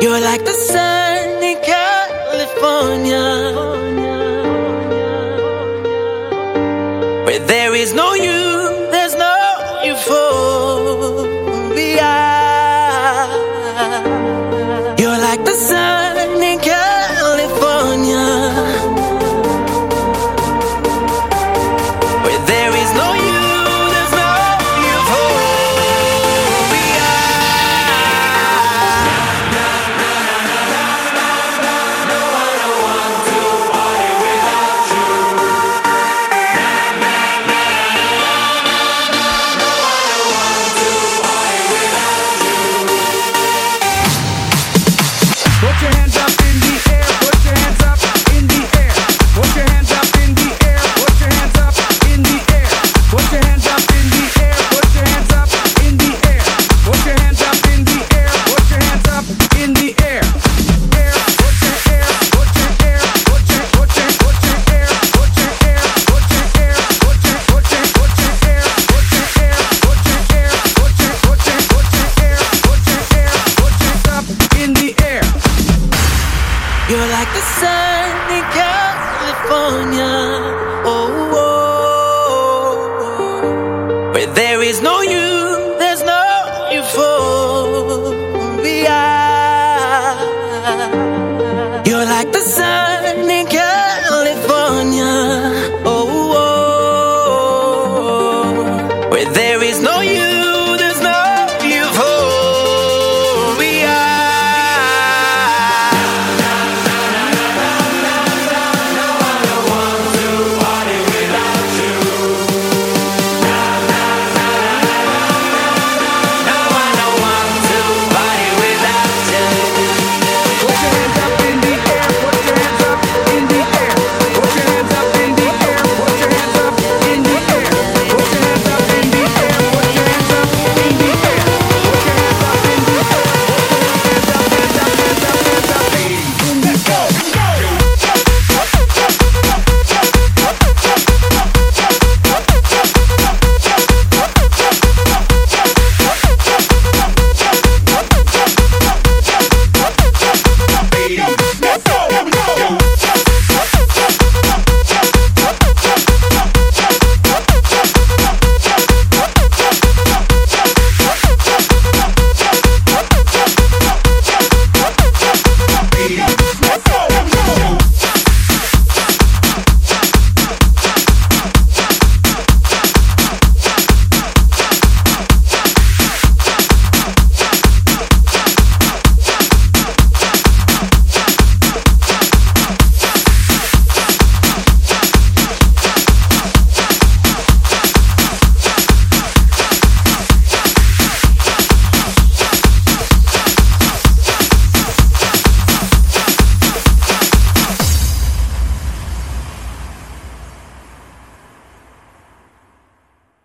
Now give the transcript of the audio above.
You're like the sun in California, where there is no you, there's no euphoria. like the sun in California. Oh. oh.